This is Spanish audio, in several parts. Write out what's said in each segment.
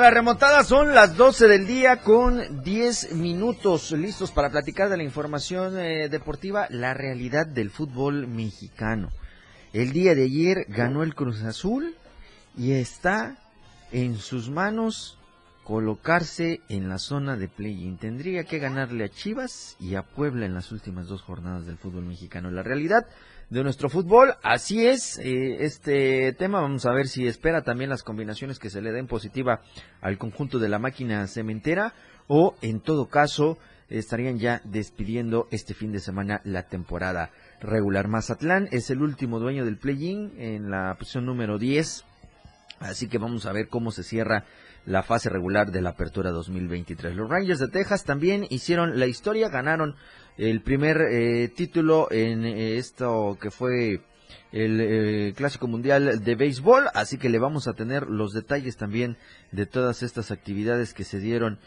La remontada, son las 12 del día con 10 minutos listos para platicar de la información eh, deportiva, la realidad del fútbol mexicano. El día de ayer ganó el Cruz Azul y está en sus manos colocarse en la zona de play-in. Tendría que ganarle a Chivas y a Puebla en las últimas dos jornadas del fútbol mexicano. La realidad de nuestro fútbol. Así es, eh, este tema vamos a ver si espera también las combinaciones que se le den positiva al conjunto de la máquina cementera o en todo caso estarían ya despidiendo este fin de semana la temporada regular. Mazatlán es el último dueño del play-in en la posición número 10. Así que vamos a ver cómo se cierra la fase regular de la apertura 2023. Los Rangers de Texas también hicieron la historia, ganaron el primer eh, título en eh, esto que fue el eh, Clásico Mundial de Béisbol, así que le vamos a tener los detalles también de todas estas actividades que se dieron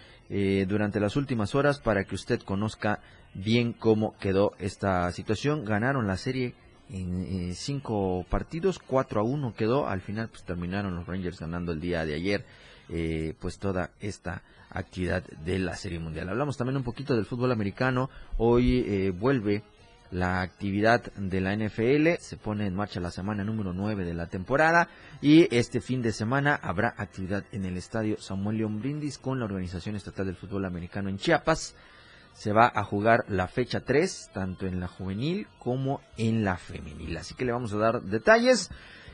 durante las últimas horas para que usted conozca bien cómo quedó esta situación. Ganaron la serie en cinco partidos, 4 a 1 quedó, al final pues terminaron los Rangers ganando el día de ayer pues toda esta actividad de la Serie Mundial. Hablamos también un poquito del fútbol americano. Hoy eh, vuelve la actividad de la NFL. Se pone en marcha la semana número 9 de la temporada. Y este fin de semana habrá actividad en el estadio Samuel León Brindis con la Organización Estatal del Fútbol Americano en Chiapas. Se va a jugar la fecha 3, tanto en la juvenil como en la femenil. Así que le vamos a dar detalles.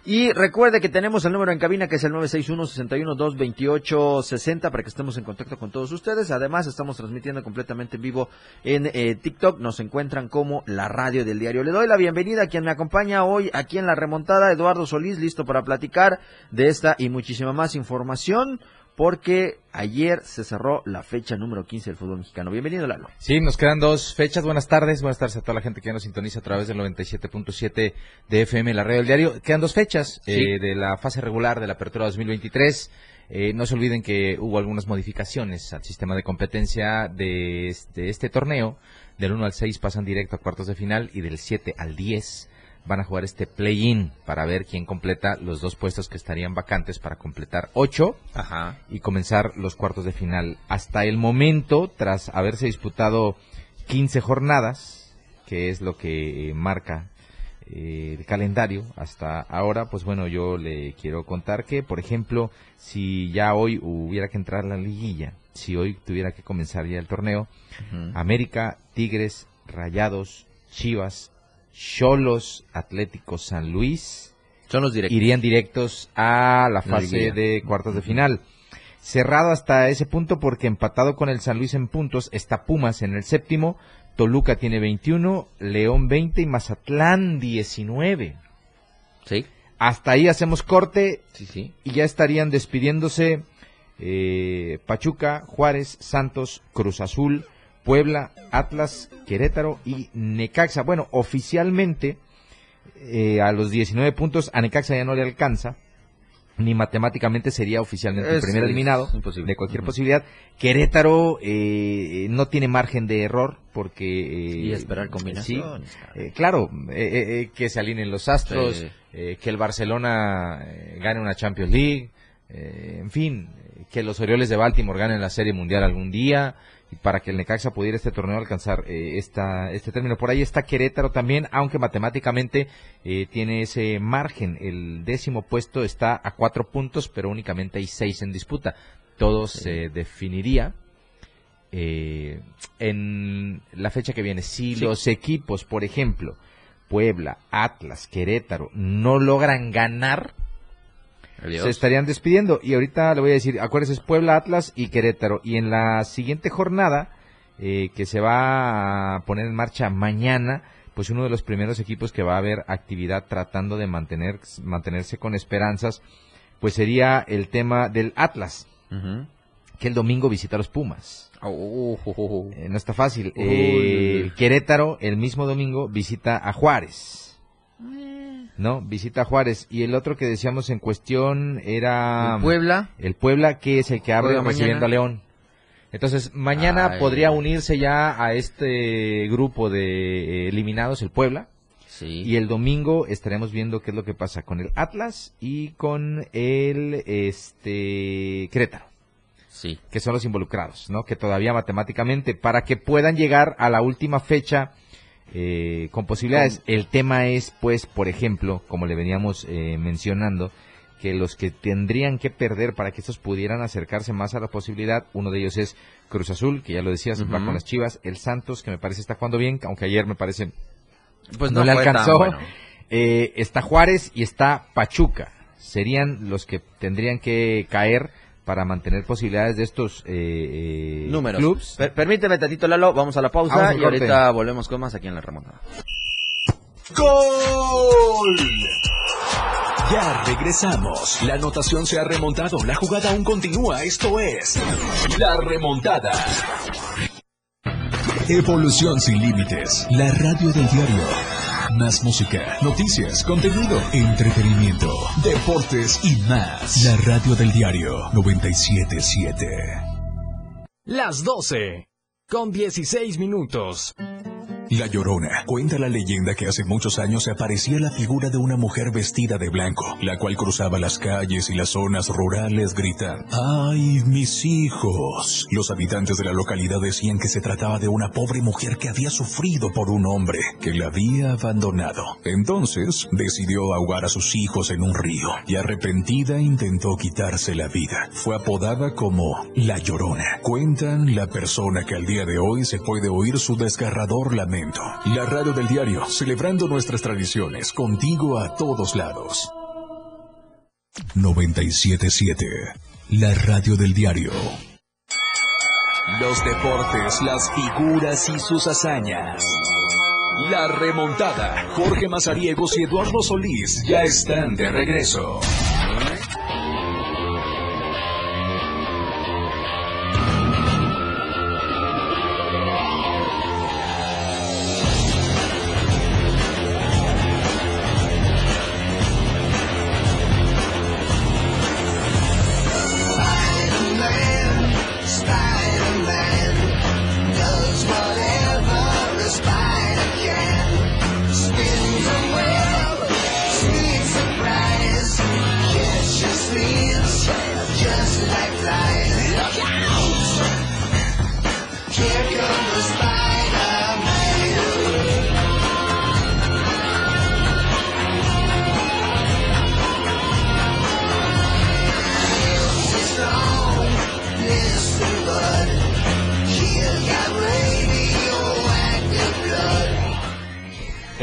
Y recuerde que tenemos el número en cabina que es el 961-61-228-60 para que estemos en contacto con todos ustedes. Además, estamos transmitiendo completamente en vivo en eh, TikTok. Nos encuentran como la radio del diario. Le doy la bienvenida a quien me acompaña hoy aquí en la remontada, Eduardo Solís, listo para platicar de esta y muchísima más información porque ayer se cerró la fecha número 15 del fútbol mexicano. Bienvenido, Lalo. Sí, nos quedan dos fechas. Buenas tardes. Buenas tardes a toda la gente que nos sintoniza a través del 97.7 de FM, la radio del diario. Quedan dos fechas eh, de la fase regular de la apertura 2023. Eh, no se olviden que hubo algunas modificaciones al sistema de competencia de este, este torneo. Del 1 al 6 pasan directo a cuartos de final y del 7 al 10 van a jugar este play-in para ver quién completa los dos puestos que estarían vacantes para completar ocho y comenzar los cuartos de final. Hasta el momento, tras haberse disputado 15 jornadas, que es lo que eh, marca eh, el calendario hasta ahora, pues bueno, yo le quiero contar que, por ejemplo, si ya hoy hubiera que entrar la liguilla, si hoy tuviera que comenzar ya el torneo, América, Tigres, Rayados, Chivas, Cholos Atlético San Luis Son los irían directos a la fase de cuartos de final. Cerrado hasta ese punto porque empatado con el San Luis en puntos está Pumas en el séptimo, Toluca tiene 21, León 20 y Mazatlán 19. Sí. Hasta ahí hacemos corte sí, sí. y ya estarían despidiéndose eh, Pachuca, Juárez, Santos, Cruz Azul, Puebla, Atlas, Querétaro y Necaxa. Bueno, oficialmente eh, a los 19 puntos a Necaxa ya no le alcanza, ni matemáticamente sería oficialmente el primer eliminado de cualquier posibilidad. Querétaro eh, no tiene margen de error porque... Eh, y esperar combinaciones. claro, que se alineen los astros, que el Barcelona gane una Champions League, en fin, que los Orioles de Baltimore ganen la Serie Mundial algún día, para que el Necaxa pudiera este torneo alcanzar eh, esta, este término. Por ahí está Querétaro también, aunque matemáticamente eh, tiene ese margen. El décimo puesto está a cuatro puntos, pero únicamente hay seis en disputa. Todo se definiría eh, en la fecha que viene. Si los equipos, por ejemplo, Puebla, Atlas, Querétaro, no logran ganar, se estarían despidiendo. Y ahorita le voy a decir, acuérdense, es Puebla, Atlas y Querétaro. Y en la siguiente jornada, eh, que se va a poner en marcha mañana, pues uno de los primeros equipos que va a haber actividad tratando de mantener, mantenerse con esperanzas, pues sería el tema del Atlas, que el domingo visita a los Pumas. Oh, oh, oh, eh, no está fácil. Eh, Querétaro el mismo domingo visita a Juárez. ¿No? Visita Juárez. Y el otro que decíamos en cuestión era... ¿El Puebla. El Puebla, que es el que abre recibiendo a León. Entonces, mañana podría unirse ya a este grupo de eh, eliminados el Puebla. Sí. Y el domingo estaremos viendo qué es lo que pasa con el Atlas y con el este Querétaro. Sí. Que son los involucrados, ¿no? Que todavía matemáticamente, para que puedan llegar a la última fecha eh, con posibilidades. El tema es, pues, por ejemplo, como le veníamos eh, mencionando, que los que tendrían que perder para que estos pudieran acercarse más a la posibilidad, uno de ellos es Cruz Azul, que ya lo decías, va con las Chivas, el Santos, que me parece está jugando bien, aunque ayer me parece pues no, le alcanzó. Eh, está Juárez y está Pachuca. Serían los que tendrían que caer para mantener posibilidades de estos eh, eh números. permíteme tantito, Lalo, vamos a la pausa y ahorita volvemos con más aquí en la remontada. ¡Gol! Ya regresamos. La anotación se ha remontado. La jugada aún continúa. Esto es La Remontada. Evolución sin límites. La radio del diario. Más música, noticias, contenido, entretenimiento, deportes y más. La radio del diario 977. Las 12. Con 16 minutos. La Llorona. Cuenta la leyenda que hace muchos años se aparecía la figura de una mujer vestida de blanco, la cual cruzaba las calles y las zonas rurales gritando, ¡Ay, mis hijos! Los habitantes de la localidad decían que se trataba de una pobre mujer que había sufrido por un hombre que la había abandonado. Entonces decidió ahogar a sus hijos en un río y arrepentida intentó quitarse la vida. Fue apodada como La Llorona. Cuentan la persona que al día de hoy se puede oír su desgarrador lamento la radio del diario, celebrando nuestras tradiciones, contigo a todos lados. 977, la radio del diario. Los deportes, las figuras y sus hazañas. La remontada. Jorge Mazariegos y Eduardo Solís ya están de regreso.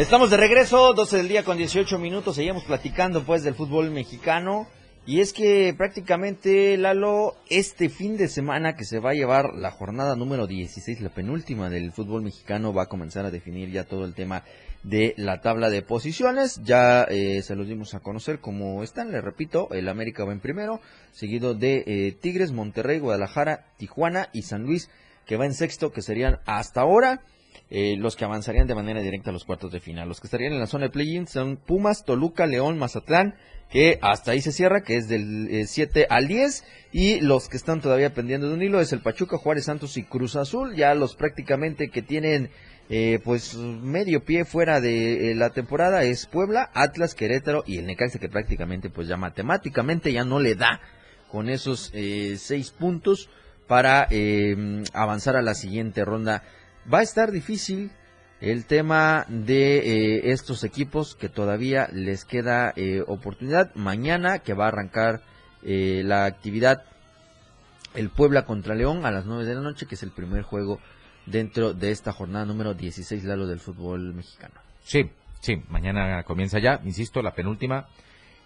Estamos de regreso, 12 del día con 18 minutos, seguimos platicando pues del fútbol mexicano. Y es que prácticamente, Lalo, este fin de semana que se va a llevar la jornada número 16, la penúltima del fútbol mexicano, va a comenzar a definir ya todo el tema de la tabla de posiciones. Ya eh, se los dimos a conocer como están, le repito, el América va en primero, seguido de eh, Tigres, Monterrey, Guadalajara, Tijuana y San Luis, que va en sexto, que serían hasta ahora eh, los que avanzarían de manera directa a los cuartos de final. Los que estarían en la zona de play-in son Pumas, Toluca, León, Mazatlán, que hasta ahí se cierra, que es del 7 eh, al 10, y los que están todavía pendiendo de un hilo es el Pachuca, Juárez, Santos y Cruz Azul, ya los prácticamente que tienen eh, pues medio pie fuera de la temporada es Puebla, Atlas, Querétaro y el Necaxa que prácticamente pues ya matemáticamente ya no le da con esos seis puntos para avanzar a la siguiente ronda Va a estar difícil el tema de eh, estos equipos que todavía les queda eh, oportunidad. Mañana que va a arrancar eh, la actividad el Puebla contra León a las 9 de la noche, que es el primer juego dentro de esta jornada número 16, Lalo, del fútbol mexicano. Sí, sí, mañana comienza ya, insisto, la penúltima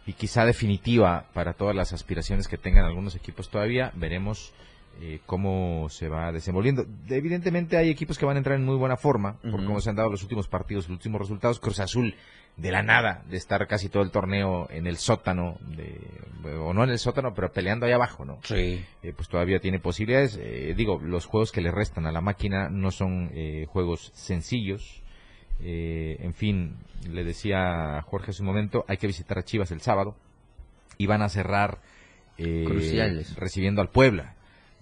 y quizá definitiva para todas las aspiraciones que tengan algunos equipos todavía. Veremos eh, cómo se va desenvolviendo. Evidentemente hay equipos que van a entrar en muy buena forma, por cómo se han dado los últimos partidos, los últimos resultados. Cruz Azul, de la nada, de estar casi todo el torneo en el sótano, de, o no en el sótano, pero peleando ahí abajo, ¿no? Sí. Eh, pues todavía tiene posibilidades. Eh, digo, los juegos que le restan a la máquina no son juegos sencillos. en fin, le decía a Jorge hace un momento, hay que visitar a Chivas el sábado y van a cerrar recibiendo al Puebla.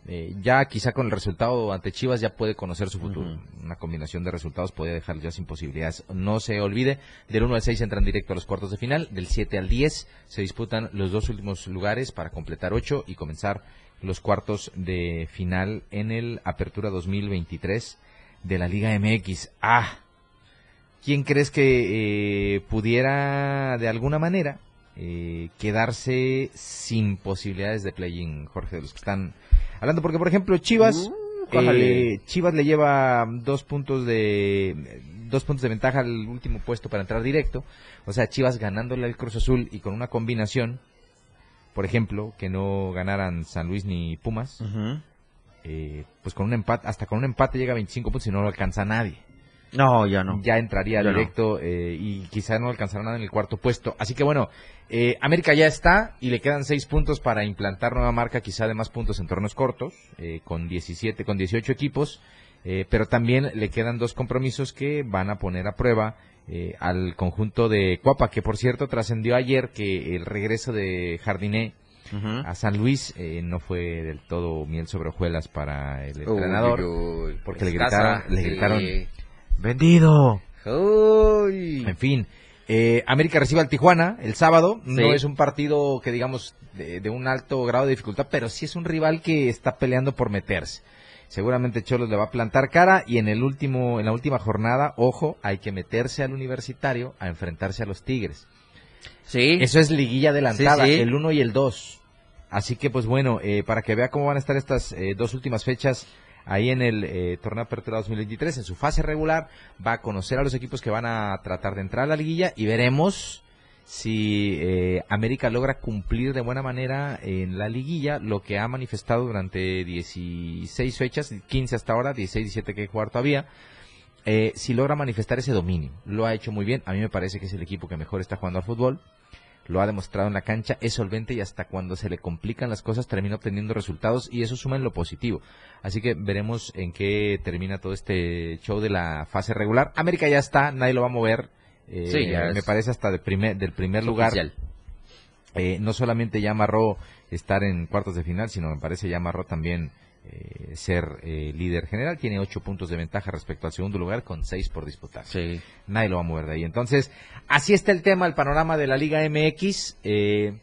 Eh, ya quizá con el resultado ante Chivas ya puede conocer su futuro. Una combinación de resultados puede dejar ya sin posibilidades. No se olvide, del 1 al 6 entran directo a los cuartos de final, del 7 al 10 se disputan los dos últimos lugares para completar 8 y comenzar los cuartos de final en el Apertura 2023 de la Liga MX. Ah, ¿quién crees que eh, pudiera de alguna manera eh, quedarse sin posibilidades de play-in, Jorge, de los que están hablando? Porque, por ejemplo, Chivas, uh, eh, Chivas le lleva dos puntos de dos puntos de ventaja al último puesto para entrar directo. O sea, Chivas ganándole al Cruz Azul y con una combinación, por ejemplo, que no ganaran San Luis ni Pumas, eh, pues con un empate, hasta con un empate llega a 25 puntos y no lo alcanza nadie. No, ya no. Ya entraría directo eh, y quizá no alcanzará nada en el cuarto puesto. Así que bueno, eh, América ya está y le quedan seis puntos para implantar nueva marca, quizá de más puntos en torneos cortos, eh, con 17, con 18 equipos. pero también le quedan dos compromisos que van a poner a prueba al conjunto de Cuapa, que por cierto trascendió ayer que el regreso de Jardiné a San Luis no fue del todo miel sobre hojuelas para el entrenador, porque le gritaron, le gritaron vendido. En fin, eh, América recibe al Tijuana el sábado. No es un partido que digamos de, un alto grado de dificultad, pero sí es un rival que está peleando por meterse. Seguramente Cholos le va a plantar cara y en el último, en la última jornada, ojo, hay que meterse al universitario a enfrentarse a los Tigres. Sí. Eso es liguilla adelantada, el 1 y el 2. Así que pues bueno, eh, para que vea cómo van a estar estas eh, dos últimas fechas ahí en el eh, torneo Apertura 2023, en su fase regular, va a conocer a los equipos que van a tratar de entrar a la liguilla y veremos si eh, América logra cumplir de buena manera en la liguilla lo que ha manifestado durante 16 fechas, 15 hasta ahora, 16, 17 que hay que jugar todavía. Eh, si logra manifestar ese dominio, lo ha hecho muy bien. A mí me parece que es el equipo que mejor está jugando al fútbol lo ha demostrado en la cancha, es solvente y hasta cuando se le complican las cosas termina obteniendo resultados y eso suma en lo positivo. Así que veremos en qué termina todo este show de la fase regular. América ya está, nadie lo va a mover. Eh, me parece hasta del primer, del primer lugar. Eh, no solamente ya amarró estar en cuartos de final, sino me parece ya amarró también eh, ser eh, líder general. Tiene ocho puntos de ventaja respecto al segundo lugar con seis por disputar. Sí. Nadie lo va a mover de ahí. Entonces, así está el tema, el panorama de la Liga MX. Eh,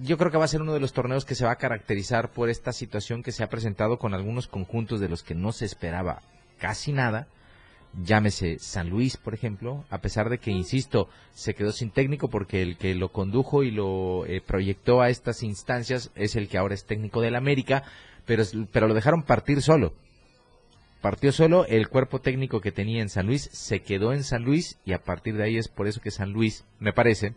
yo creo que va a ser uno de los torneos que se va a caracterizar por esta situación que se ha presentado con algunos conjuntos de los que no se esperaba casi nada. Llámese San Luis, por ejemplo, a pesar de que, insisto, se quedó sin técnico porque el que lo condujo y lo proyectó a estas instancias es el que ahora es técnico del América pero, pero lo dejaron partir solo. Partió solo, el cuerpo técnico que tenía en San Luis se quedó en San Luis y a partir de ahí es por eso que San Luis, me parece,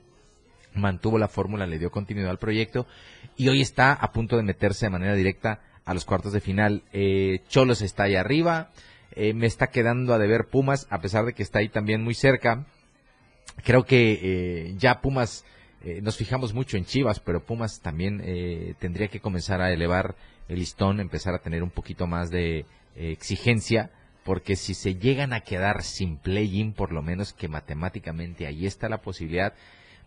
mantuvo la fórmula, le dio continuidad al proyecto y hoy está a punto de meterse de manera directa a los cuartos de final. Eh, Cholos está ahí arriba, eh, me está quedando a deber Pumas, a pesar de que está ahí también muy cerca. Creo que eh, ya Pumas, nos fijamos mucho en Chivas, pero Pumas también tendría que comenzar a elevar el listón, empezar a tener un poquito más de eh, exigencia, porque si se llegan a quedar sin play-in, por lo menos que matemáticamente ahí está la posibilidad,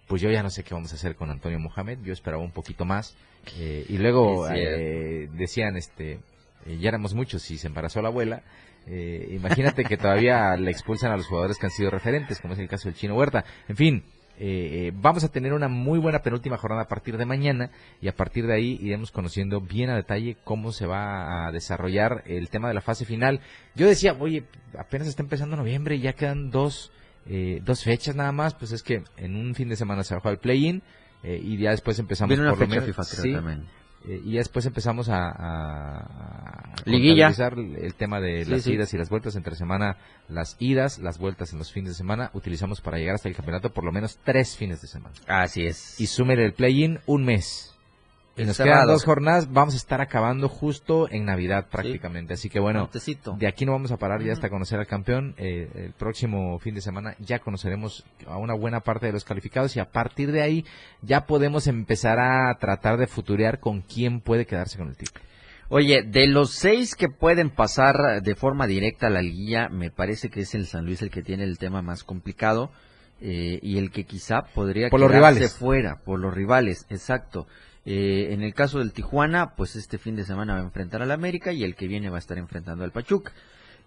pues yo ya no sé qué vamos a hacer con Antonio Mohamed, yo esperaba un poquito más. Eh, y luego eh, decían, este, ya éramos muchos y se embarazó la abuela. imagínate que todavía le expulsan a los jugadores que han sido referentes, como es el caso del Chino Huerta. En fin, eh, eh, vamos a tener una muy buena penúltima jornada a partir de mañana y a partir de ahí iremos conociendo bien a detalle cómo se va a desarrollar el tema de la fase final. Yo decía, oye, apenas está empezando noviembre y ya quedan dos, eh, dos fechas nada más, pues es que en un fin de semana se va a jugar el play-in y ya después empezamos por lo menos, eh, y después empezamos a, a, Liguilla. el tema de Sí, las sí. idas y las vueltas entre semana, las idas, las vueltas en los fines de semana, utilizamos para llegar hasta el campeonato por lo menos tres fines de semana. Así es. Y súmele el play-in un mes. Y nos quedan dos jornadas, vamos a estar acabando justo en Navidad prácticamente. Así que bueno, de aquí no vamos a parar ya hasta conocer al campeón. Eh, el próximo fin de semana ya conoceremos a una buena parte de los calificados y a partir de ahí ya podemos empezar a tratar de futurear con quién puede quedarse con el título. Oye, de los seis que pueden pasar de forma directa a la liguilla, me parece que es el San Luis el que tiene el tema más complicado eh, y el que quizá podría Por los quedarse rivales. fuera, por los rivales, exacto. Eh, en el caso del Tijuana, pues este fin de semana va a enfrentar al América y el que viene va a estar enfrentando al Pachuca.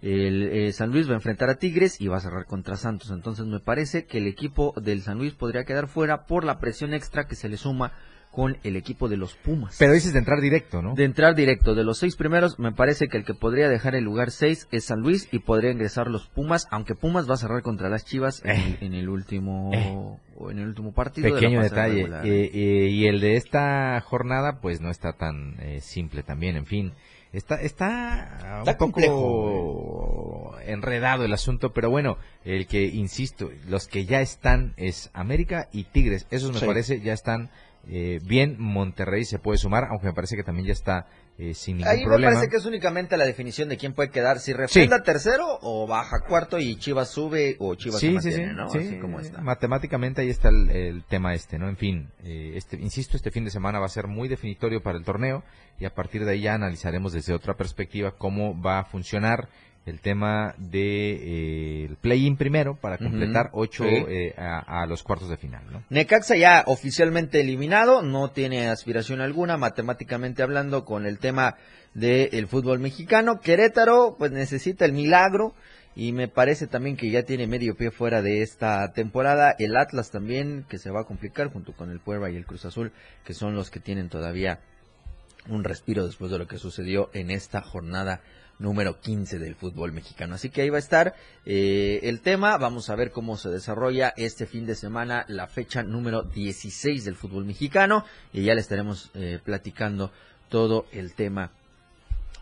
El eh, San Luis va a enfrentar a Tigres y va a cerrar contra Santos. Entonces me parece que el equipo del San Luis podría quedar fuera por la presión extra que se le suma con el equipo de los Pumas. Pero dices de entrar directo, ¿no? De entrar directo, de los seis primeros, me parece que el que podría dejar el lugar seis es San Luis y podría ingresar los Pumas, aunque Pumas va a cerrar contra las Chivas en, Eh. en el último Eh. O en el último partido. de Pequeño fase detalle. regular. Eh, eh, y el de esta jornada, pues no está tan eh, simple también. En fin, está, está, Está un poco enredado el asunto, pero bueno, el que, insisto, los que ya están es América y Tigres. Esos me Sí. parece ya están eh, bien. Monterrey se puede sumar, aunque me parece que también ya está eh, sin ningún Ahí me parece que es únicamente la definición de quién puede quedar, si refrenda tercero o baja cuarto y Chivas sube o Chivas se sí, sí, mantiene, sí, ¿no? sí, Así como está. Matemáticamente ahí está el, el tema este, ¿no? En fin, eh, este, insisto, este fin de semana va a ser muy definitorio para el torneo y a partir de ahí ya analizaremos desde otra perspectiva cómo va a funcionar el tema de eh, play-in primero para completar ocho sí. eh, a, a los cuartos de final, ¿no? Necaxa ya oficialmente eliminado, no tiene aspiración alguna, matemáticamente hablando, con el tema del fútbol mexicano. Querétaro, pues necesita el milagro y me parece también que ya tiene medio pie fuera de esta temporada. El Atlas también, que se va a complicar junto con el Puebla y el Cruz Azul, que son los que tienen todavía un respiro después de lo que sucedió en esta jornada número 15 del fútbol mexicano. Así que ahí va a estar eh, el tema. Vamos a ver cómo se desarrolla este fin de semana la fecha número 16 del fútbol mexicano y ya le estaremos eh, platicando todo el tema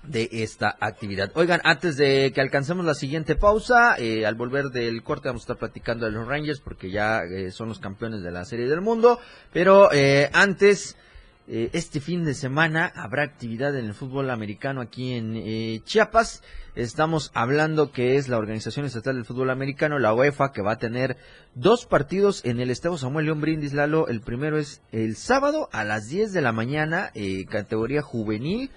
de esta actividad. Oigan, antes de que alcancemos la siguiente pausa, eh, al volver del corte vamos a estar platicando de los Rangers porque ya eh, son los campeones de la Serie del Mundo, pero eh, antes... Eh, este fin de semana habrá actividad en el fútbol americano aquí en eh, Chiapas. Estamos hablando que es la Organización Estatal del Fútbol Americano, la UEFA, que va a tener dos partidos en el Estadio Samuel León Brindis Lalo. El primero es el sábado a las 10 de la mañana, eh, categoría juvenil.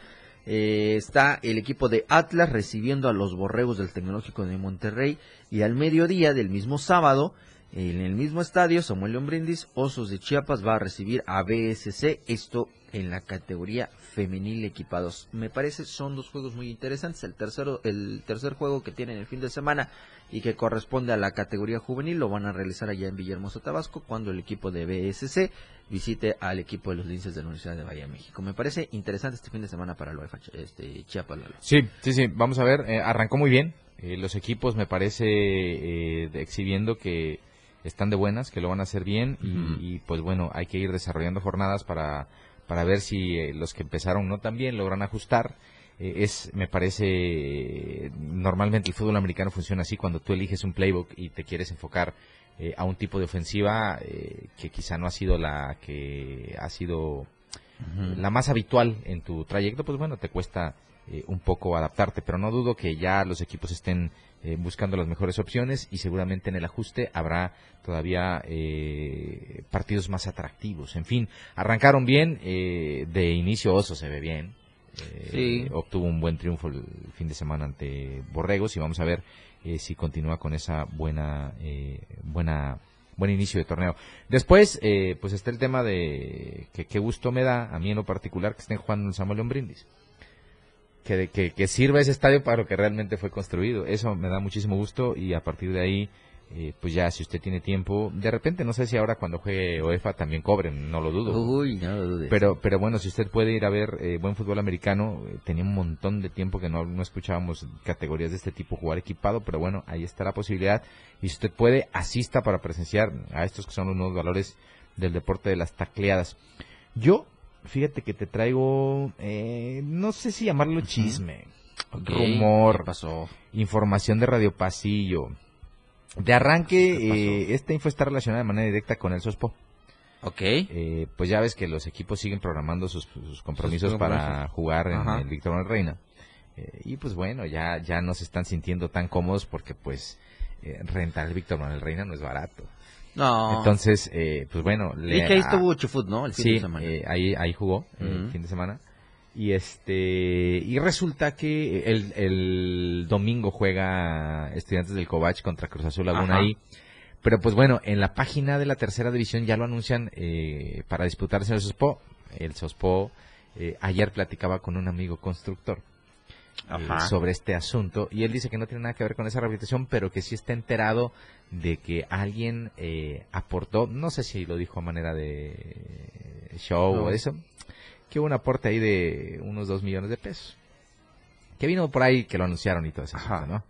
Eh, está el equipo de Atlas recibiendo a los Borregos del Tecnológico de Monterrey. Y al mediodía del mismo sábado, en el mismo estadio, Samuel León Brindis, Osos de Chiapas va a recibir a BSC, esto en la categoría femenil equipados. Me parece son dos juegos muy interesantes. El tercero, el tercer juego que tienen el fin de semana y que corresponde a la categoría juvenil lo van a realizar allá en Villahermosa, Tabasco, cuando el equipo de BSC visite al equipo de los linces de la Universidad de Bahía, México. Me parece interesante este fin de semana para el UEFA este, Chiapas. Lalo. Sí, sí, sí, vamos a ver, eh, arrancó muy bien. Eh, los equipos me parece eh, exhibiendo que están de buenas, que lo van a hacer bien y, pues bueno, hay que ir desarrollando jornadas para, para ver si eh, los que empezaron no tan bien logran ajustar. Eh, es, me parece, normalmente el fútbol americano funciona así cuando tú eliges un playbook y te quieres enfocar eh, a un tipo de ofensiva eh, que quizá no ha sido la que ha sido la más habitual en tu trayecto, pues bueno, te cuesta eh, un poco adaptarte, pero no dudo que ya los equipos estén eh, buscando las mejores opciones y seguramente en el ajuste habrá todavía eh, partidos más atractivos. En fin, arrancaron bien, eh, de inicio Oso se ve bien. eh, Sí. Obtuvo un buen triunfo el fin de semana ante Borregos y vamos a ver eh, si continúa con esa buena, eh, buena buen inicio de torneo. Después, eh, pues está el tema de que qué gusto me da, a mí en lo particular, que estén jugando en el Samuel León Brindis. Que, que, que sirva ese estadio para lo que realmente fue construido. Eso me da muchísimo gusto y a partir de ahí, eh, pues ya si usted tiene tiempo, de repente, no sé si ahora cuando juegue UEFA también cobren, no lo dudo. Uy, no lo dudes. Pero, pero bueno, si usted puede ir a ver eh, buen fútbol americano, eh, tenía un montón de tiempo que no, no escuchábamos categorías de este tipo jugar equipado, pero bueno, ahí está la posibilidad. Y si usted puede, asista para presenciar a estos que son los nuevos valores del deporte de las tacleadas. Yo fíjate que te traigo, eh, no sé si llamarlo chisme, rumor, ¿qué pasó? información de Radio Pasillo. De arranque, eh, esta info está relacionada de manera directa con el SOSPO. Ok. Eh, pues ya ves que los equipos siguen programando sus, sus compromisos Sus para jugar en Ajá. el Víctor Manuel Reina. Eh, y pues bueno, ya, ya no se están sintiendo tan cómodos porque pues eh, rentar el Víctor Manuel Reina no es barato. No. Entonces, eh, pues bueno, y que ahí estuvo Chufut, ¿no? El fin sí, de semana. eh, ahí, ahí jugó el fin de semana. Y este y resulta que el, el domingo juega Estudiantes del Covach contra Cruz Azul Laguna Ajá. ahí. Pero pues bueno, en la página de la tercera división ya lo anuncian eh, para disputarse el SOSPO. El SOSPO eh, ayer platicaba con un amigo constructor eh, sobre este asunto y él dice que no tiene nada que ver con esa rehabilitación, pero que sí está enterado de que alguien eh, aportó, no sé si lo dijo a manera de show No. o eso, que hubo un aporte ahí de unos dos millones de pesos. Que vino por ahí que lo anunciaron y todo eso, Ajá. ¿no?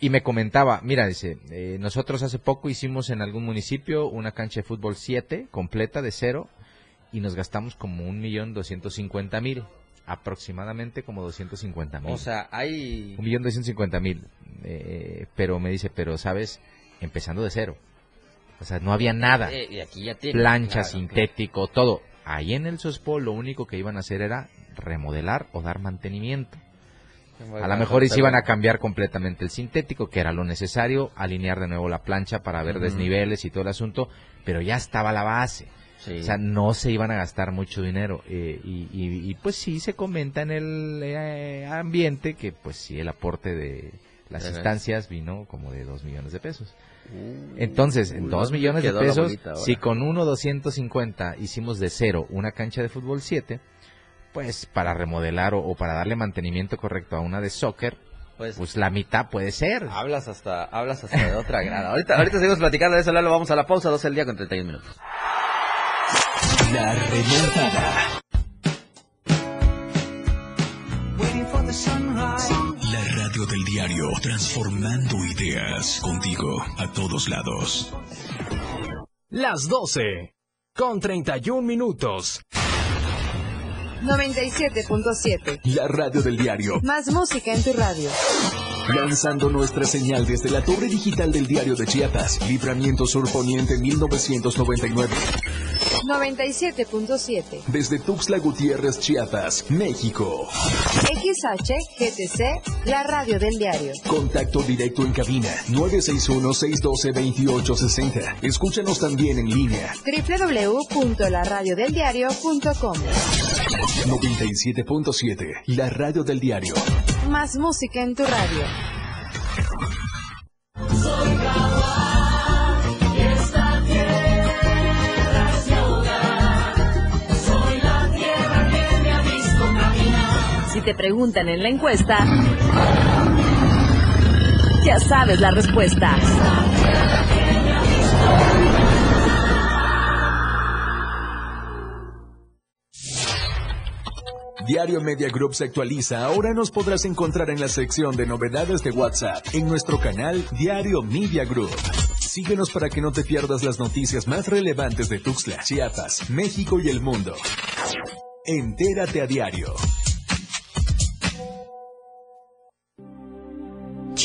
Y me comentaba, mira, dice, eh, nosotros hace poco hicimos en algún municipio una cancha de fútbol 7, completa de cero, y nos gastamos como un millón doscientos cincuenta mil, aproximadamente como doscientos cincuenta mil. O sea, hay... Un millón doscientos cincuenta mil. Eh, pero me dice, pero sabes, empezando de cero. O sea, no había nada. Eh, y aquí ya tiene. Plancha, Claro, sintético, todo. Ahí en el SOSPO lo único que iban a hacer era remodelar o dar mantenimiento. A lo mejor y se iban a cambiar completamente el sintético, que era lo necesario, alinear de nuevo la plancha para ver desniveles y todo el asunto, pero ya estaba la base. Sí. O sea, no se iban a gastar mucho dinero. eh, y, y- y, pues sí se comenta en el eh, ambiente que pues sí el aporte de las instancias vino como de dos millones de pesos. Uh, Entonces, en uy, dos ¿dónde millones de pesos, si con uno 250 hicimos de cero una cancha de fútbol 7, pues para remodelar o, o para darle mantenimiento correcto a una de soccer, Pues, pues la mitad puede ser. hablas hasta, hablas hasta de otra grada. Ahorita, ahorita seguimos platicando de eso, Lalo. Vamos a la pausa, 12 del día con 31 minutos. La remontada. Radio del diario, transformando ideas contigo a todos lados. Las 12. Con 31 minutos. 97.7. La radio del diario, Más música en tu radio. lanzando nuestra señal desde la torre digital del diario de Chiapas, Libramiento Sur Poniente 1999, 97.7. desde Tuxtla Gutiérrez, Chiapas, México. XH GTC, la radio del diario. Contacto directo en cabina 961-612-2860. Escúchanos también en línea www.laradiodeldiario.com. 97.7, la radio del diario. Más música en tu radio. Si te preguntan en la encuesta, ya sabes la respuesta. Diario Media Group se actualiza. Ahora nos podrás encontrar en la sección de novedades de WhatsApp en nuestro canal Diario Media Group. Síguenos para que no te pierdas las noticias más relevantes de Tuxtla, Chiapas, México y el mundo. Entérate a diario.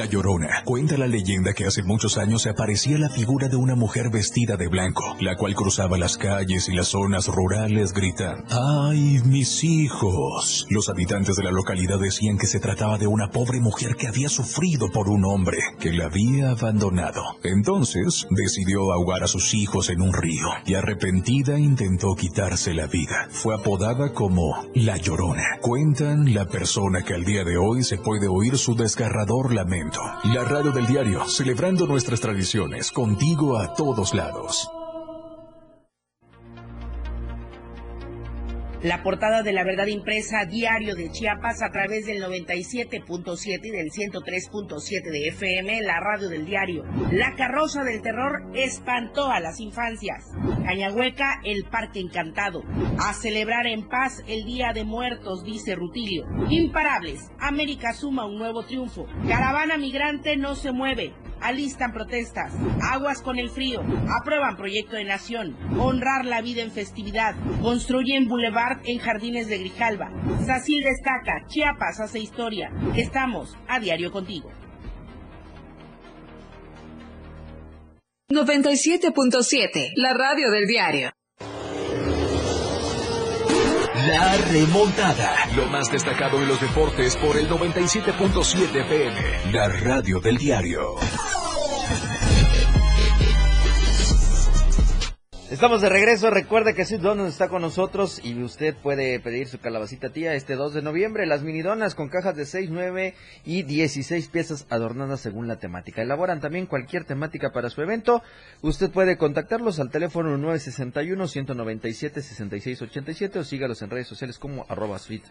La Llorona. Cuenta la leyenda que hace muchos años se aparecía la figura de una mujer vestida de blanco, la cual cruzaba las calles y las zonas rurales gritando, ¡Ay, mis hijos! Los habitantes de la localidad decían que se trataba de una pobre mujer que había sufrido por un hombre que la había abandonado. Entonces decidió ahogar a sus hijos en un río y arrepentida intentó quitarse la vida. Fue apodada como La Llorona. Cuentan la persona que al día de hoy se puede oír su desgarrador lamento. La radio del diario, celebrando nuestras tradiciones, contigo a todos lados. La portada de la verdad impresa diario de Chiapas a través del 97.7 y del 103.7 de FM, la radio del diario. La carroza del terror espantó a las infancias. Cañahueca, el parque encantado. A celebrar en paz el Día de Muertos, dice Rutilio. Imparables, América suma un nuevo triunfo. Caravana migrante no se mueve alistan protestas, aguas con el frío, aprueban proyecto de nación, honrar la vida en festividad, construyen boulevard en jardines de Grijalva. Sacil destaca, Chiapas hace historia. Estamos a diario contigo. 97.7, la radio del diario. La remontada. Lo más destacado en los deportes por el 97.7 PM. La radio del diario. Estamos de regreso. Recuerde que Sid Donut está con nosotros y usted puede pedir su calabacita tía este 2 de noviembre. Las minidonas con cajas de 6, 9 y 16 piezas adornadas según la temática. Elaboran también cualquier temática para su evento. Usted puede contactarlos al teléfono 961-197-6687 o sígalos en redes sociales como arroba Sweet.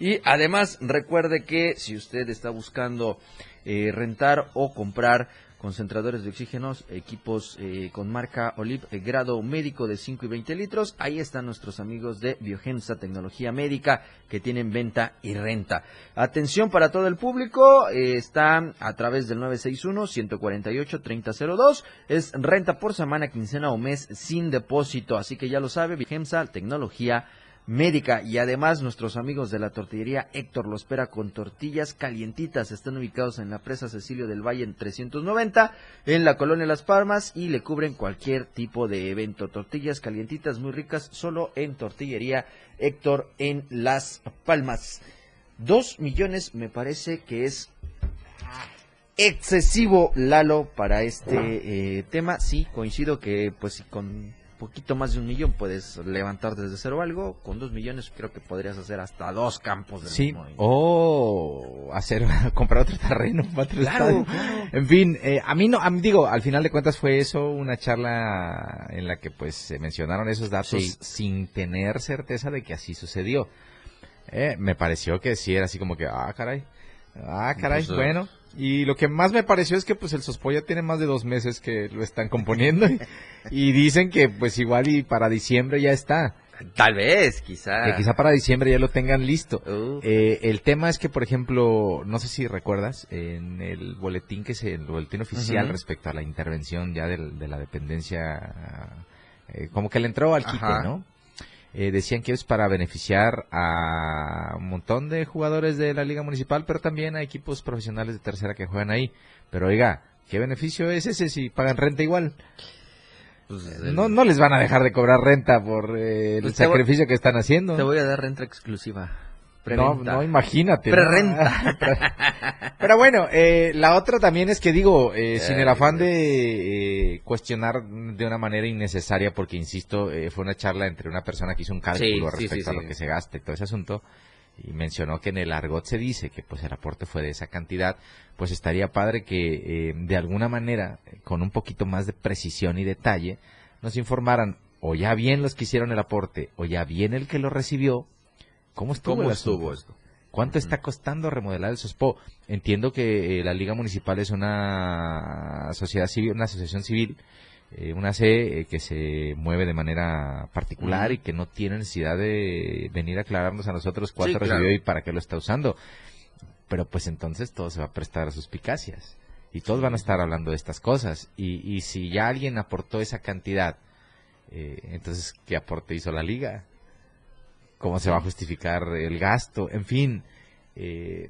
Y además recuerde que si usted está buscando eh, rentar o comprar concentradores de oxígenos, equipos eh, con marca Olip, eh, grado médico de 5 y 20 litros. Ahí están nuestros amigos de Biogensa Tecnología Médica que tienen venta y renta. Atención para todo el público, eh, está a través del 961-148-3002. Es renta por semana, quincena o mes sin depósito. Así que ya lo sabe, Biogensa Tecnología médica y además nuestros amigos de la tortillería Héctor lo espera con tortillas calientitas. Están ubicados en la presa Cecilio del Valle en 390 en la colonia Las Palmas y le cubren cualquier tipo de evento. Tortillas calientitas muy ricas solo en tortillería Héctor en Las Palmas. Dos millones me parece que es excesivo Lalo para este eh, tema. Sí, coincido que pues con poquito más de un millón puedes levantar desde cero algo. Con dos millones creo que podrías hacer hasta dos campos de Sí, o hacer, comprar otro terreno claro, En fin, eh, a mí no, a mí digo, al final de cuentas fue eso, una charla en la que pues se mencionaron esos datos sin tener certeza de que así sucedió. Eh, me pareció que sí era así como que, ah, caray, ah, caray, bueno. Y lo que más me pareció es que pues el Sospo ya tiene más de dos meses que lo están componiendo y, dicen que pues igual y para diciembre ya está. Tal vez, quizá. Que quizá para diciembre ya lo tengan listo. Eh, el tema es que, por ejemplo, no sé si recuerdas, en el boletín que se, el boletín oficial respecto a la intervención ya de, la dependencia, eh, como que le entró al quite, ¿no? Eh, decían que es para beneficiar a un montón de jugadores de la liga municipal, pero también a equipos profesionales de tercera que juegan ahí. Pero oiga, ¿qué beneficio es ese si pagan renta igual? Pues, no, no les van a dejar de cobrar renta por eh, el pues sacrificio que están haciendo. Te voy a dar renta exclusiva. No, no, imagínate. Prerenta. Pero bueno, eh, la otra también es que digo, eh, sin el afán de eh, cuestionar de una manera innecesaria, porque insisto, fue una charla entre una persona que hizo un cálculo respecto a lo que se gasta y todo ese asunto, y mencionó que en el argot se dice que pues el aporte fue de esa cantidad, pues estaría padre que de alguna manera, con un poquito más de precisión y detalle, nos informaran o ya bien los que hicieron el aporte, o ya bien el que lo recibió, ¿Cómo estuvo, esto? ¿Cuánto está costando remodelar el SOSPO? Entiendo que eh, la Liga Municipal es una sociedad civil, una asociación civil, eh, una C eh, que se mueve de manera particular y que no tiene necesidad de venir a aclararnos a nosotros cuánto recibió y para qué lo está usando. Pero pues entonces todo se va a prestar a suspicacias y todos van a estar hablando de estas cosas. Y, y si ya alguien aportó esa cantidad, entonces, ¿qué aporte hizo la liga? Cómo se va a justificar el gasto, en fin. eh,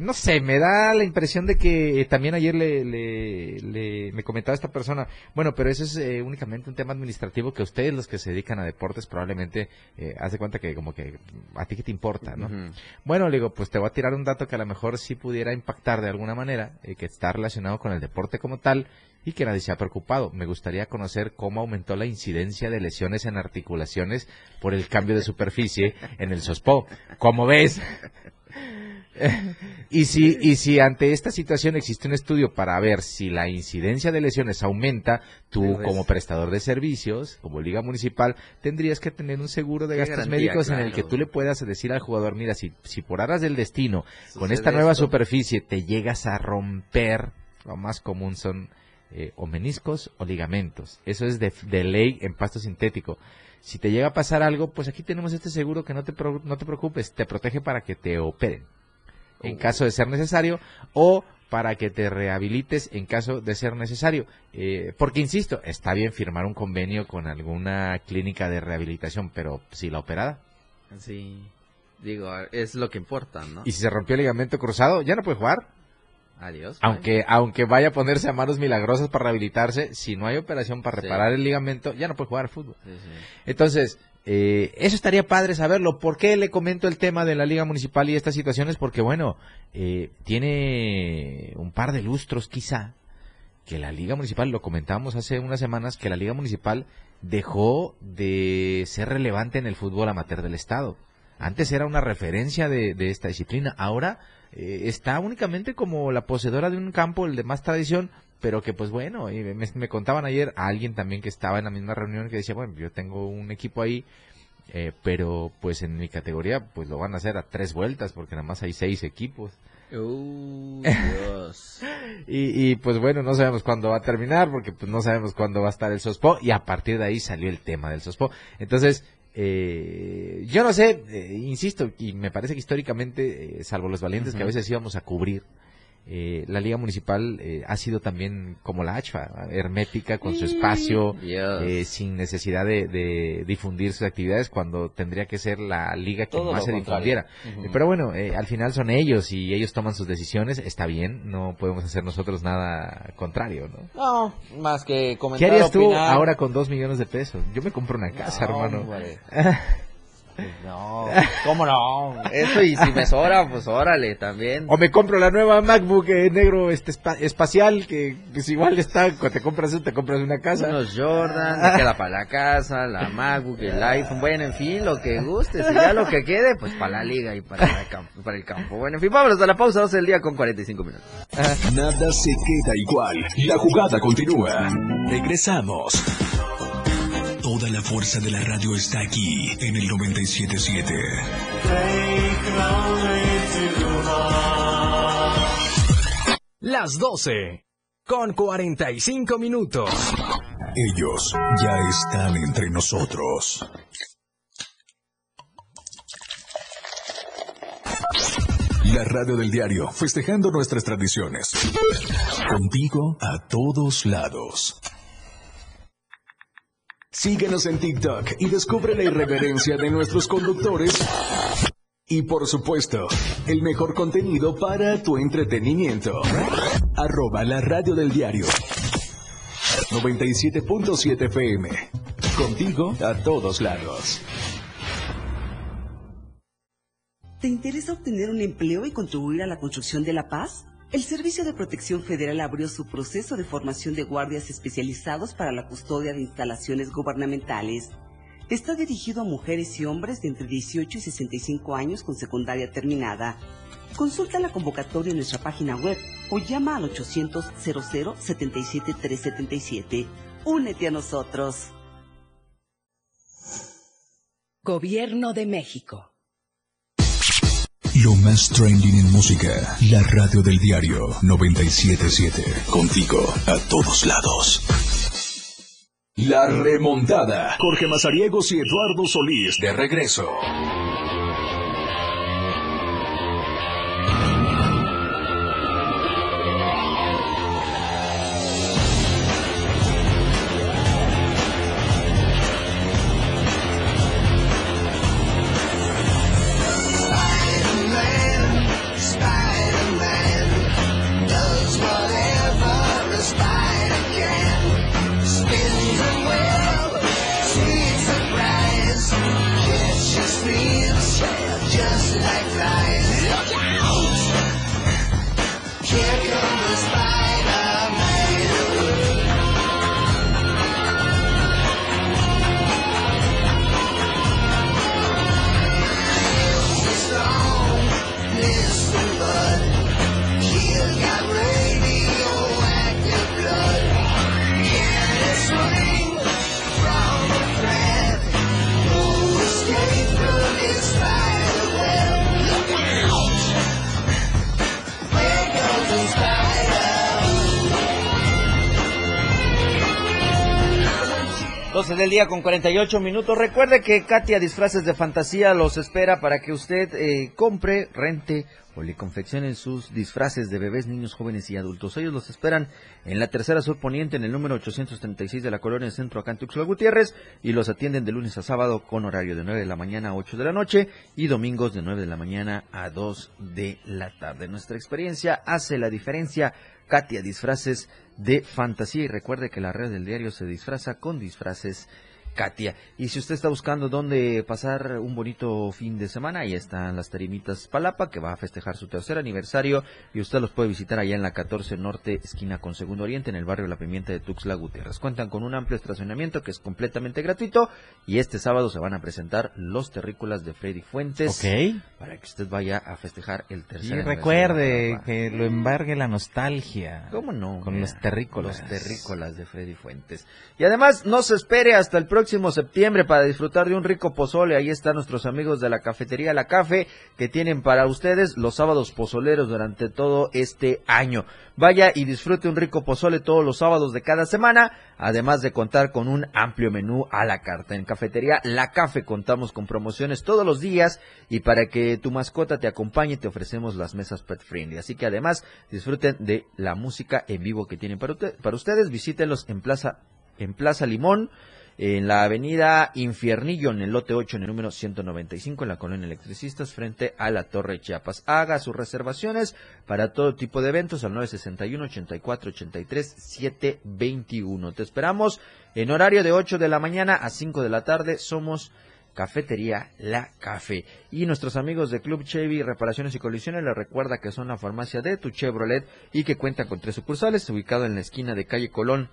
no sé, me da la impresión de que eh, también ayer le, le, me comentaba esta persona, bueno, pero eso es eh, únicamente un tema administrativo que ustedes los que se dedican a deportes probablemente eh, hace cuenta que como que a ti que te importa, ¿no? Bueno, le digo, pues te voy a tirar un dato que a lo mejor sí pudiera impactar de alguna manera, que está relacionado con el deporte como tal y que nadie se ha preocupado. Me gustaría conocer cómo aumentó la incidencia de lesiones en articulaciones por el cambio de superficie en el SOSPO. Como ves? y si y si ante esta situación existe un estudio para ver si la incidencia de lesiones aumenta, tú como prestador de servicios, como liga municipal, tendrías que tener un seguro de gastos médicos en el que tú le puedas decir al jugador, mira, si si por aras del destino con esta nueva superficie te llegas a romper, lo más común son eh, o meniscos o ligamentos. Eso es de, de ley en pasto sintético. Si te llega a pasar algo, pues aquí tenemos este seguro que no te, no te preocupes, te protege para que te operen en caso de ser necesario o para que te rehabilites en caso de ser necesario. Eh, porque, insisto, está bien firmar un convenio con alguna clínica de rehabilitación, pero si la operada. Sí, digo, es lo que importa, ¿no? Y si se rompió el ligamento cruzado, ya no puede jugar. Adiós. Aunque, aunque vaya a ponerse a manos milagrosas para rehabilitarse, si no hay operación para reparar el ligamento, ya no puede jugar fútbol. Entonces, eh, eso estaría padre saberlo. ¿Por qué le comento el tema de la Liga Municipal y estas situaciones? Porque, bueno, eh, tiene un par de lustros quizá que la Liga Municipal, lo comentábamos hace unas semanas, que la Liga Municipal dejó de ser relevante en el fútbol amateur del Estado. Antes era una referencia de, esta disciplina, ahora eh, está únicamente como la poseedora de un campo, el de más tradición, pero que pues bueno, me, contaban ayer a alguien también que estaba en la misma reunión que decía, bueno, yo tengo un equipo ahí, eh, pero pues en mi categoría pues lo van a hacer a tres vueltas porque nada más hay seis equipos. Uh, Dios. y, y, pues bueno, no sabemos cuándo va a terminar porque pues no sabemos cuándo va a estar el SOSPO y a partir de ahí salió el tema del SOSPO. Entonces, eh, yo no sé, eh, insisto, y me parece que históricamente, eh, salvo los valientes que a veces íbamos a cubrir, eh, la Liga Municipal eh, ha sido también como la ACHFA, hermética, con su espacio, eh, sin necesidad de, difundir sus actividades cuando tendría que ser la liga que más se difundiera. Pero bueno, al final son ellos y ellos toman sus decisiones, está bien, no podemos hacer nosotros nada contrario, ¿no? No, más que comentar. ¿Qué harías tú ahora con dos millones de pesos? Yo me compro una casa, hermano. No, ¿cómo no? Eso y si me sobra, pues órale, también. O me compro la nueva MacBook eh, negro este espacial, que pues igual está, cuando te compras eso, te compras una casa. Unos Jordan, me queda para la casa, la MacBook, el iPhone, bueno, en fin, lo que guste, si ya lo que quede, pues para la liga y para, el campo, para el campo. Bueno, en fin, vámonos a la pausa, 12 del día con 45 minutos. Nada se queda igual, la jugada continúa. Regresamos. Toda la fuerza de la radio está aquí en el 977. Las 12 con 45 minutos. Ellos ya están entre nosotros. La radio del diario, festejando nuestras tradiciones. Contigo a todos lados. Síguenos en TikTok y descubre la irreverencia de nuestros conductores. Y por supuesto, el mejor contenido para tu entretenimiento. Arroba la radio del diario. 97.7 FM. Contigo a todos lados. ¿Te interesa obtener un empleo y contribuir a la construcción de la paz? El Servicio de Protección Federal abrió su proceso de formación de guardias especializados para la custodia de instalaciones gubernamentales. Está dirigido a mujeres y hombres de entre 18 y 65 años con secundaria terminada. Consulta la convocatoria en nuestra página web o llama al 800 00 77 377. Únete a nosotros. Gobierno de México. Lo más trending en música. La radio del diario 977. Contigo a todos lados. La remontada. Jorge Mazariegos y Eduardo Solís de regreso. 12 del día con 48 minutos. Recuerde que Katia Disfraces de Fantasía los espera para que usted eh, compre, rente o le confeccionen sus disfraces de bebés, niños, jóvenes y adultos. Ellos los esperan en la tercera surponiente en el número 836 de la colonia Centro acá en Gutiérrez y los atienden de lunes a sábado con horario de 9 de la mañana a 8 de la noche y domingos de 9 de la mañana a 2 de la tarde. Nuestra experiencia hace la diferencia. Katia Disfraces de fantasía y recuerde que la red del diario se disfraza con disfraces Katia. Y si usted está buscando dónde pasar un bonito fin de semana, ahí están las Tarimitas Palapa, que va a festejar su tercer aniversario, y usted los puede visitar allá en la 14 Norte, esquina con Segundo Oriente, en el barrio La Pimienta de Tuxtla Gutiérrez. Cuentan con un amplio estacionamiento que es completamente gratuito, y este sábado se van a presentar los terrícolas de Freddy Fuentes. Para que usted vaya a festejar el tercer y recuerde que lo embargue la nostalgia. ¿Cómo no? Con los terrícolas. Los terrícolas de Freddy Fuentes. Y además, no se espere hasta el próximo próximo septiembre para disfrutar de un rico pozole. Ahí están nuestros amigos de la cafetería La Cafe que tienen para ustedes los sábados pozoleros durante todo este año. Vaya y disfrute un rico pozole todos los sábados de cada semana, además de contar con un amplio menú a la carta. En cafetería La Cafe contamos con promociones todos los días y para que tu mascota te acompañe te ofrecemos las mesas pet friendly. Así que además disfruten de la música en vivo que tienen para, para ustedes. Visítenlos en Plaza en Plaza Limón en la avenida Infiernillo, en el lote 8, en el número 195, en la colonia Electricistas, frente a la Torre Chiapas. Haga sus reservaciones para todo tipo de eventos al 961-8483-721. Te esperamos en horario de 8 de la mañana a 5 de la tarde. Somos Cafetería La Café. Y nuestros amigos de Club Chevy Reparaciones y Colisiones les recuerda que son la farmacia de tu Chevrolet y que cuentan con tres sucursales, ubicado en la esquina de calle Colón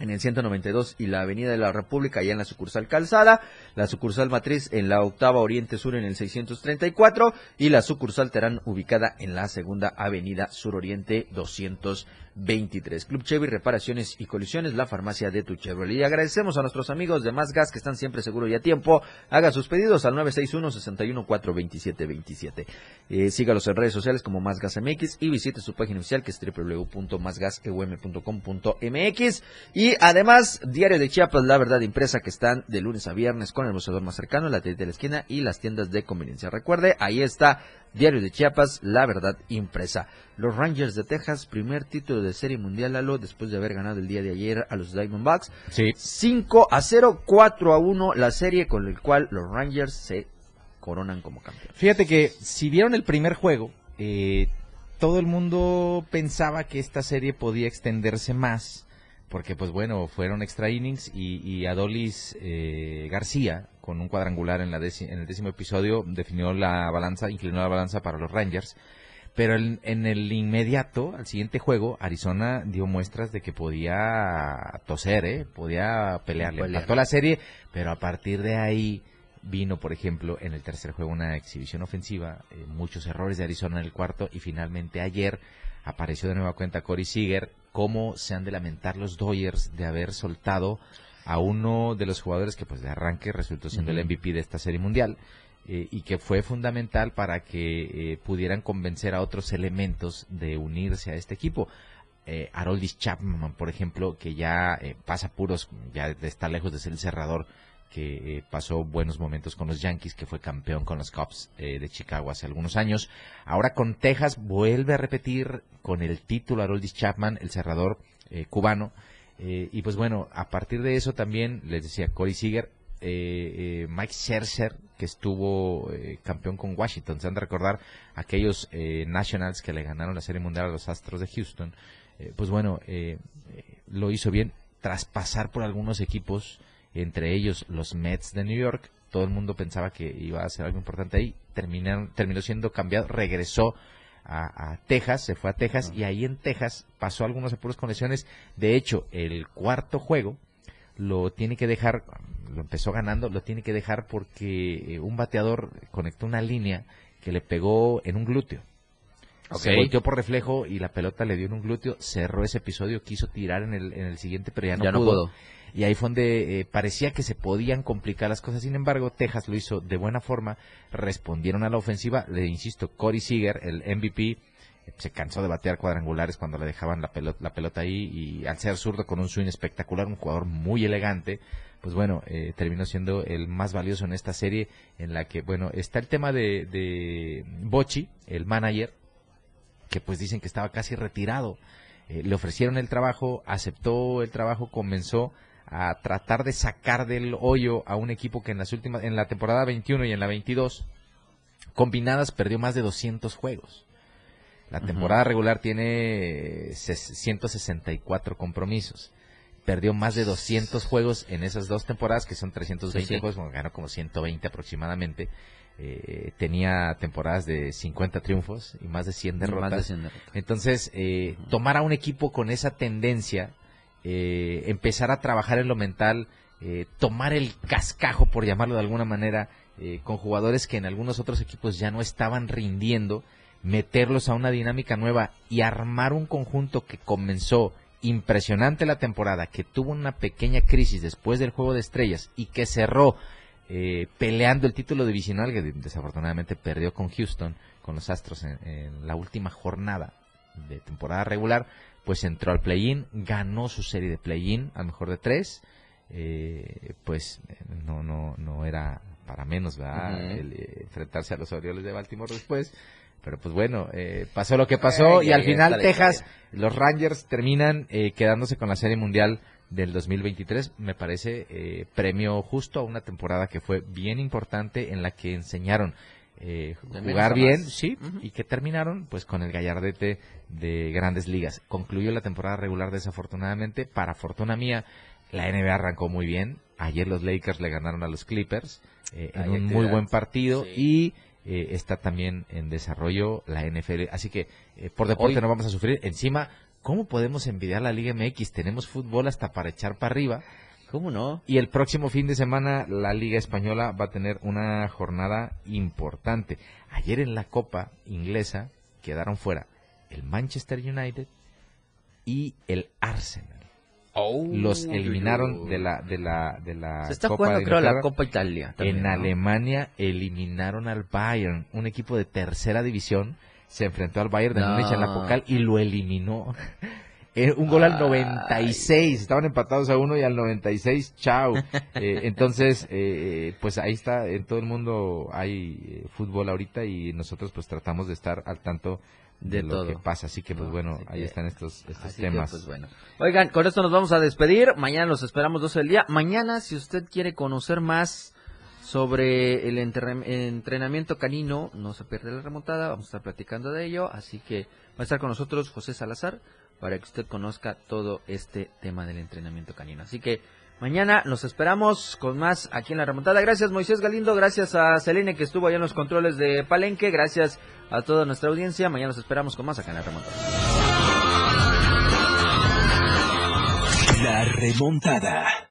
en el 192 y la Avenida de la República, allá en la sucursal Calzada, la sucursal Matriz en la octava Oriente Sur en el 634 y la sucursal Terán ubicada en la segunda Avenida Sur Oriente 200 23. Club Chevy, reparaciones y colisiones, la farmacia de tu Chevrolet. Y agradecemos a nuestros amigos de Más Gas que están siempre seguros y a tiempo. Haga sus pedidos al 961-61-427-27. Eh, sígalos en redes sociales como Más Gas MX y visite su página oficial que es www.másgaseum.com.mx. Y además, Diario de Chiapas, la verdad impresa que están de lunes a viernes con el boceador más cercano, la tienda de la esquina y las tiendas de conveniencia. Recuerde, ahí está Diario de Chiapas, la verdad impresa. Los Rangers de Texas, primer título de serie mundial, Lalo, después de haber ganado el día de ayer a los Diamondbacks. Sí. 5 a 0, 4 a 1 la serie con el cual los Rangers se coronan como campeones. Fíjate que si vieron el primer juego, eh, todo el mundo pensaba que esta serie podía extenderse más porque pues bueno, fueron extra innings y, Adolis eh, García, con un cuadrangular en, la en el décimo episodio, definió la balanza, inclinó la balanza para los Rangers. Pero en, el inmediato, al siguiente juego, Arizona dio muestras de que podía toser, ¿eh? podía pelearle. Pelear. la serie, pero a partir de ahí vino, por ejemplo, en el tercer juego una exhibición ofensiva, eh, muchos errores de Arizona en el cuarto y finalmente ayer apareció de nueva cuenta Corey Seager, cómo se han de lamentar los Dodgers de haber soltado a uno de los jugadores que pues de arranque resultó siendo el MVP de esta serie mundial eh, y que fue fundamental para que eh, pudieran convencer a otros elementos de unirse a este equipo. Eh, Haroldis Chapman, por ejemplo, que ya eh, pasa puros, ya está lejos de ser el cerrador, que pasó buenos momentos con los Yankees, que fue campeón con los Cubs de Chicago hace algunos años. Ahora con Texas vuelve a repetir con el título Haroldis Chapman, el cerrador eh, cubano. y pues bueno, a partir de eso también, les decía, Corey Seager, Mike Scherzer, que estuvo campeón con Washington. Se han de recordar aquellos Nationals que le ganaron la Serie Mundial a los Astros de Houston. pues bueno, lo hizo bien tras pasar por algunos equipos entre ellos los Mets de New York. Todo el mundo pensaba que iba a ser algo importante ahí. Terminaron, terminó siendo cambiado, regresó a, Texas, se fue a Texas y ahí en Texas pasó algunos apuros con lesiones. De hecho, el cuarto juego lo tiene que dejar, lo empezó ganando, lo tiene que dejar porque eh, un bateador conectó una línea que le pegó en un glúteo. Se volteó por reflejo y la pelota le dio en un glúteo, cerró ese episodio, quiso tirar en el, en el siguiente, pero ya no, pudo. No pudo y ahí fue donde eh, parecía que se podían complicar las cosas. Sin embargo, Texas lo hizo de buena forma, respondieron a la ofensiva, le insisto, Corey Seager, el MVP, se cansó de batear cuadrangulares cuando le dejaban la pelota, la pelota ahí y al ser zurdo con un swing espectacular, un jugador muy elegante, pues bueno, eh, terminó siendo el más valioso en esta serie en la que, bueno, está el tema de, de Bochi, el manager, que pues dicen que estaba casi retirado. Eh, le ofrecieron el trabajo, aceptó el trabajo, comenzó a tratar de sacar del hoyo a un equipo que en las últimas, en la temporada 21 y en la 22, combinadas perdió más de 200 juegos. La temporada regular tiene 164 compromisos. Perdió más de 200 juegos en esas dos temporadas, que son 320 juegos, ganó como 120 aproximadamente. Eh, tenía temporadas de 50 triunfos y más de 100 derrotas. Entonces, eh, tomar a un equipo con esa tendencia, eh, empezar a trabajar en lo mental, tomar el cascajo, por llamarlo de alguna manera, con jugadores que en algunos otros equipos ya no estaban rindiendo, meterlos a una dinámica nueva y armar un conjunto que comenzó impresionante la temporada, que tuvo una pequeña crisis después del juego de estrellas y que cerró eh, peleando el título divisional que desafortunadamente perdió con Houston, con los Astros en, la última jornada de temporada regular, pues entró al play-in, ganó su serie de play-in al mejor de tres, eh, pues no, no, no era para menos, ¿verdad? Eh, enfrentarse a los Orioles de Baltimore después. Pero pues bueno, eh, pasó lo que pasó y al final Texas, los Rangers terminan eh, quedándose con la Serie Mundial del 2023. Me parece eh, premio justo a una temporada que fue bien importante en la que enseñaron jugar bien, sí, y que terminaron pues con el gallardete de grandes ligas. Concluyó la temporada regular desafortunadamente. Para fortuna mía, la NBA arrancó muy bien. Ayer los Lakers le ganaron a los Clippers en un muy buen partido y eh, está también en desarrollo la NFL. Así que eh, por deporte no vamos a sufrir. Encima, ¿cómo podemos envidiar la Liga MX? Tenemos fútbol hasta para echar para arriba. ¿Cómo no? Y el próximo fin de semana la Liga Española va a tener una jornada importante. Ayer en la Copa Inglesa quedaron fuera el Manchester United y el Arsenal. Oh, los eliminaron de la de la de la se está jugando creo la Copa Italia en Alemania eliminaron al Bayern un equipo de tercera división se enfrentó al Bayern de Múnich en la Pocal y lo eliminó. Eh, un gol al 96 estaban empatados a uno y al 96 chao. Eh, entonces eh, pues ahí está en todo el mundo hay fútbol ahorita y nosotros pues tratamos de estar al tanto de, lo que pasa. Así que, pues bueno, ahí están estos, estos temas. pues, bueno. Oigan, con esto nos vamos a despedir. Mañana los esperamos 12 del día. Mañana, si usted quiere conocer más sobre el entrenamiento canino, no se pierde la remontada. Vamos a estar platicando de ello. Así que va a estar con nosotros José Salazar para que usted conozca todo este tema del entrenamiento canino. Así que Mañana nos esperamos con más aquí en la remontada. Gracias Moisés Galindo, gracias a Selene que estuvo allá en los controles de Palenque, gracias a toda nuestra audiencia. Mañana nos esperamos con más acá en la remontada. La remontada.